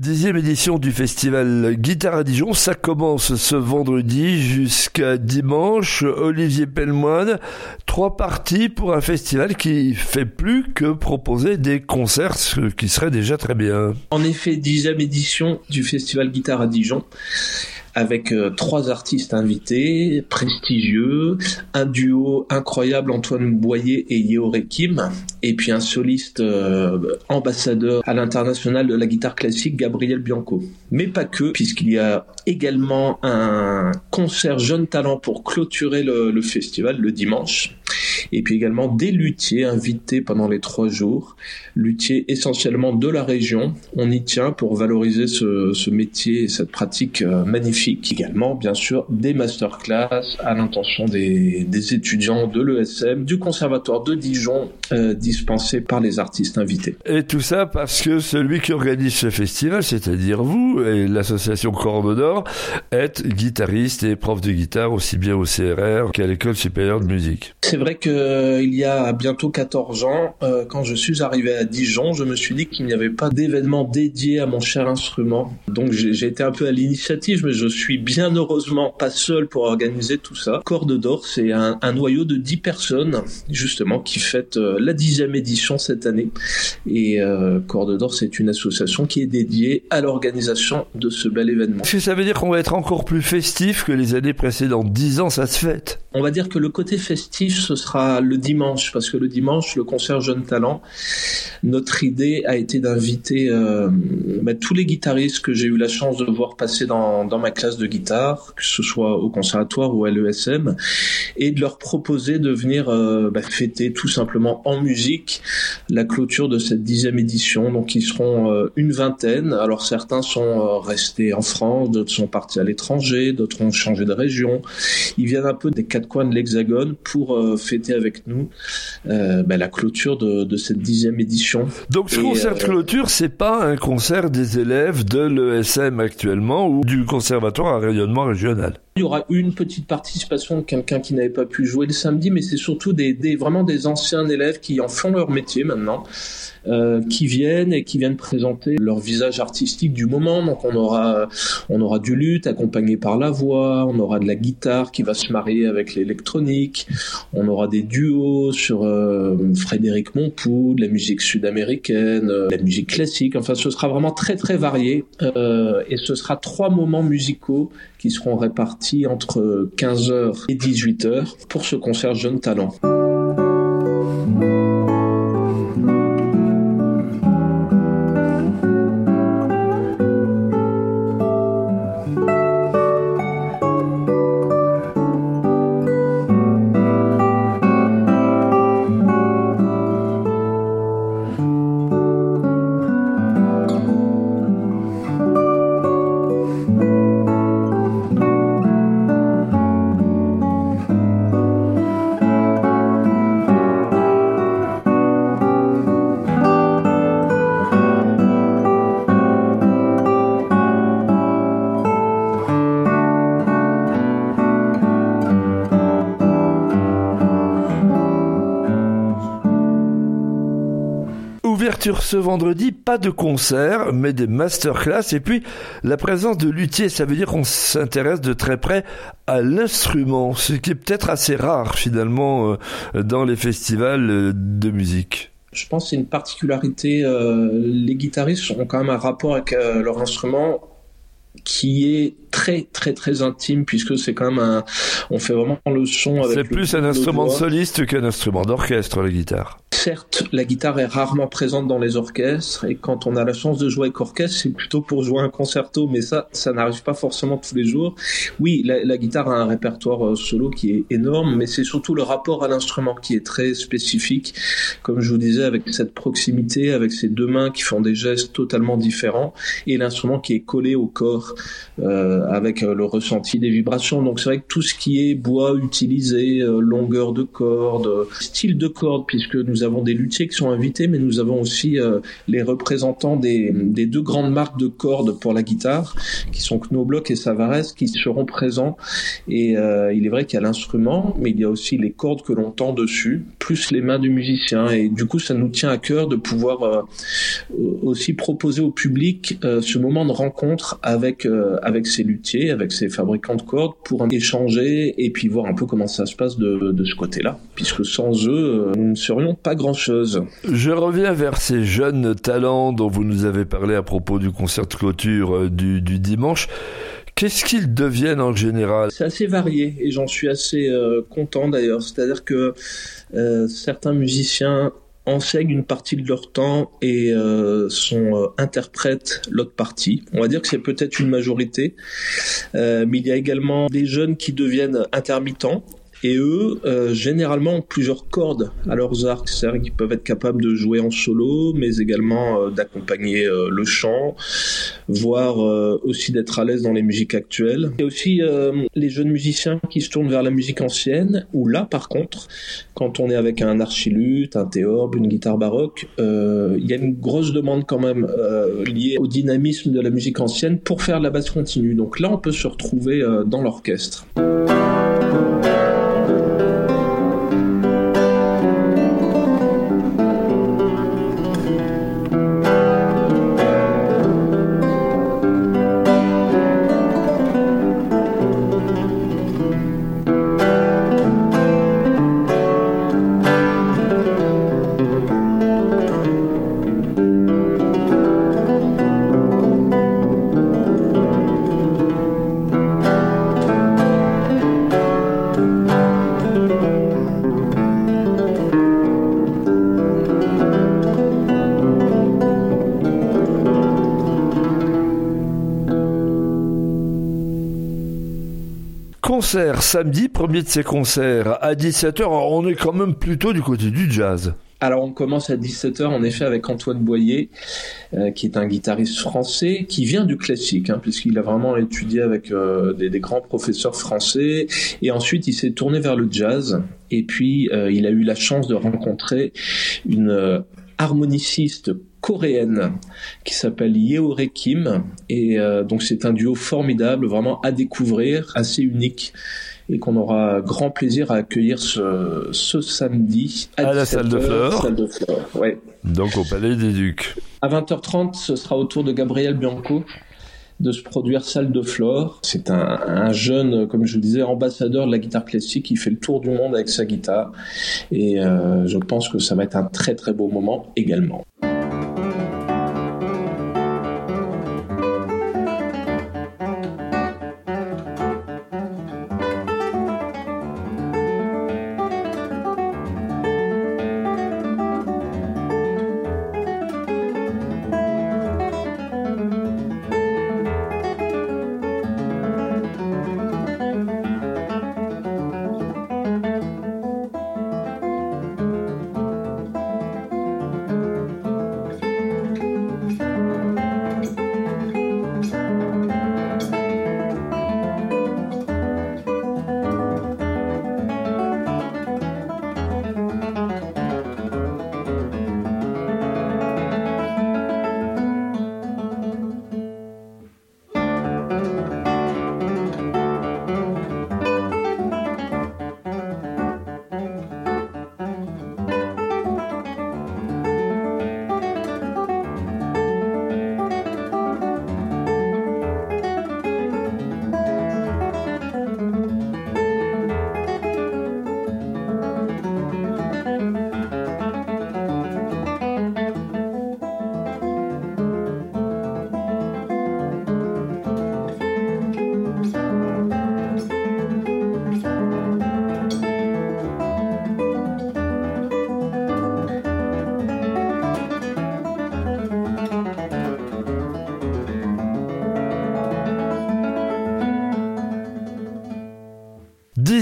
Dixième édition du festival Guitare à Dijon, ça commence ce vendredi jusqu'à dimanche. Olivier Pellemoine, trois parties pour un festival qui fait plus que proposer des concerts, ce qui serait déjà très bien. En effet, dixième édition du festival Guitare à Dijon avec euh, trois artistes invités, prestigieux, un duo incroyable Antoine Boyer et Yehore Kim, et puis un soliste euh, ambassadeur à l'international de la guitare classique, Gabriel Bianco. Mais pas que, puisqu'il y a également un concert jeune talent pour clôturer le festival le dimanche et puis également des luthiers invités pendant les trois jours, luthiers essentiellement de la région. On y tient pour valoriser ce, ce métier et cette pratique euh, magnifique. Également, bien sûr, des masterclass à l'intention des, des, étudiants de l'ESM, du conservatoire de Dijon, euh, dispensés par les artistes invités. Et tout ça parce que celui qui organise ce festival, c'est-à-dire vous et l'association Corne d'Or, êtes guitariste et prof de guitare aussi bien au CRR qu'à l'école supérieure de musique. C'est vrai que euh, y a bientôt 14 ans, euh, quand je suis arrivé à Dijon, je me suis dit qu'il n'y avait pas d'événement dédié à mon cher instrument. Donc j'ai été un peu à l'initiative, mais je suis bien heureusement pas seul pour organiser tout ça. Corde d'Or, c'est un, noyau de 10 personnes, justement, qui fête euh, la dixième édition cette année. Et euh, Corde d'Or, c'est une association qui est dédiée à l'organisation de ce bel événement. Ça veut dire qu'on va être encore plus festif que les années précédentes 10 ans, ça se fête On va dire que le côté festif, ce sera le dimanche, parce que le dimanche, le concert Jeune Talent, notre idée a été d'inviter euh, bah, tous les guitaristes que j'ai eu la chance de voir passer dans, dans ma classe de guitare, que ce soit au conservatoire ou à l'ESM, et de leur proposer de venir euh, bah, fêter tout simplement en musique la clôture de cette dixième édition. Donc ils seront euh, une vingtaine. Alors certains sont restés en France, d'autres sont partis à l'étranger, d'autres ont changé de région. Ils viennent un peu des quatre coins de l'Hexagone pour euh, fêter avec nous euh, bah, la clôture de, de, cette dixième édition. Donc ce Et concert de clôture, c'est pas un concert des élèves de l'ESM actuellement ou du conservatoire à rayonnement régional il y aura une petite participation de quelqu'un qui n'avait pas pu jouer le samedi, mais c'est surtout des, des, vraiment des anciens élèves qui en font leur métier maintenant, euh, qui viennent et qui viennent présenter leur visage artistique du moment. Donc on aura, on aura du luth accompagné par la voix, on aura de la guitare qui va se marier avec l'électronique, on aura des duos sur euh, Frédéric Monpoux, de la musique sud-américaine, euh, la musique classique. Enfin, ce sera vraiment très très varié euh, et ce sera trois moments musicaux qui seront répartis entre 15h et 18h pour ce concert Jeune Talent. Ouverture ce vendredi, pas de concert, mais des masterclass. Et puis, la présence de luthiers, ça veut dire qu'on s'intéresse de très près à l'instrument, ce qui est peut-être assez rare finalement dans les festivals de musique. Je pense que c'est une particularité. Euh, les guitaristes ont quand même un rapport avec euh, leur instrument qui est très très très intime puisque c'est quand même un on fait vraiment le son avec c'est plus un instrument de soliste qu'un instrument d'orchestre la guitare certes la guitare est rarement présente dans les orchestres et quand on a la chance de jouer avec orchestre c'est plutôt pour jouer un concerto mais ça ça n'arrive pas forcément tous les jours oui la, guitare a un répertoire solo qui est énorme mais c'est surtout le rapport à l'instrument qui est très spécifique comme je vous disais avec cette proximité avec ces deux mains qui font des gestes totalement différents et l'instrument qui est collé au corps euh, avec le ressenti des vibrations. Donc c'est vrai que tout ce qui est bois utilisé, euh, longueur de corde, style de corde, puisque nous avons des luthiers qui sont invités, mais nous avons aussi euh, les représentants des, des, deux grandes marques de cordes pour la guitare, qui sont Knobloch et Savares, qui seront présents. Et euh, il est vrai qu'il y a l'instrument, mais il y a aussi les cordes que l'on tend dessus, plus les mains du musicien. Et du coup, ça nous tient à cœur de pouvoir euh, aussi proposer au public euh, ce moment de rencontre avec euh, avec ces luthiers, avec ces fabricants de cordes, pour échanger et puis voir un peu comment ça se passe de, ce côté-là. Puisque sans eux, nous ne serions pas grand-chose. Je reviens vers ces jeunes talents dont vous nous avez parlé à propos du concert de clôture du dimanche. Qu'est-ce qu'ils deviennent en général? C'est assez varié et j'en suis assez euh, content d'ailleurs. C'est-à-dire que euh, certains musiciens enseignent une partie de leur temps et euh, sont interprètent l'autre partie. On va dire que c'est peut-être une majorité, mais il y a également des jeunes qui deviennent intermittents et eux, euh, généralement, ont plusieurs cordes à leurs arcs. C'est-à-dire qu'ils peuvent être capables de jouer en solo, mais également euh, d'accompagner euh, le chant, voire euh, aussi d'être à l'aise dans les musiques actuelles. Il y a aussi euh, les jeunes musiciens qui se tournent vers la musique ancienne, où là, par contre, quand on est avec un archiluth, un théorbe, une guitare baroque, euh, il y a une grosse demande quand même liée au dynamisme de la musique ancienne pour faire de la basse continue. Donc là, on peut se retrouver dans l'orchestre. Concert samedi, premier de ces concerts à 17h. On est quand même plutôt du côté du jazz. Alors on commence à 17h en effet avec Antoine Boyer, euh, qui est un guitariste français qui vient du classique, hein, puisqu'il a vraiment étudié avec euh, des, grands professeurs français, et ensuite il s'est tourné vers le jazz, et puis euh, il a eu la chance de rencontrer une harmoniciste coréenne qui s'appelle Yeore Kim et euh, donc c'est un duo formidable vraiment à découvrir assez unique et qu'on aura grand plaisir à accueillir ce, ce samedi à, à la salle de. Salle ouais. Donc au Palais des Ducs. À 20h30, ce sera au tour de Gabriel Bianco de se produire Salle de Flore. C'est un, un, jeune, comme je vous disais, ambassadeur de la guitare classique qui fait le tour du monde avec sa guitare. Et euh, je pense que ça va être un très très beau moment également.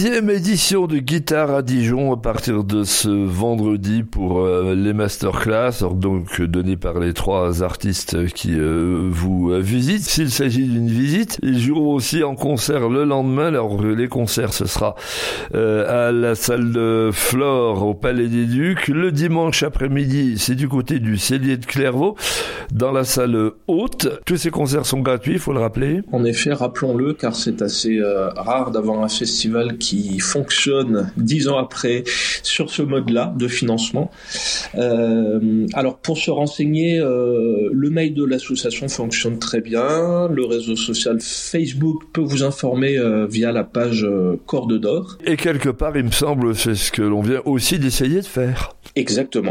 Dixième édition de Guitare à Dijon à partir de ce vendredi pour euh, les masterclass, donc donné par les trois artistes qui euh, vous visitent. S'il s'agit d'une visite, ils joueront aussi en concert le lendemain. Alors les concerts, ce sera euh, à la salle de Flore au Palais des Ducs. Le dimanche après-midi, c'est du côté du Cellier de Clairvaux, dans la salle haute. Tous ces concerts sont gratuits, il faut le rappeler. En effet, rappelons-le, car c'est assez rare d'avoir un festival social qui fonctionne dix ans après sur ce mode-là de financement. Euh, alors pour se renseigner, euh, le mail de l'association fonctionne très bien. Le réseau social Facebook peut vous informer euh, via la page Corde d'Or. Et quelque part, il me semble, c'est ce que l'on vient aussi d'essayer de faire. Exactement.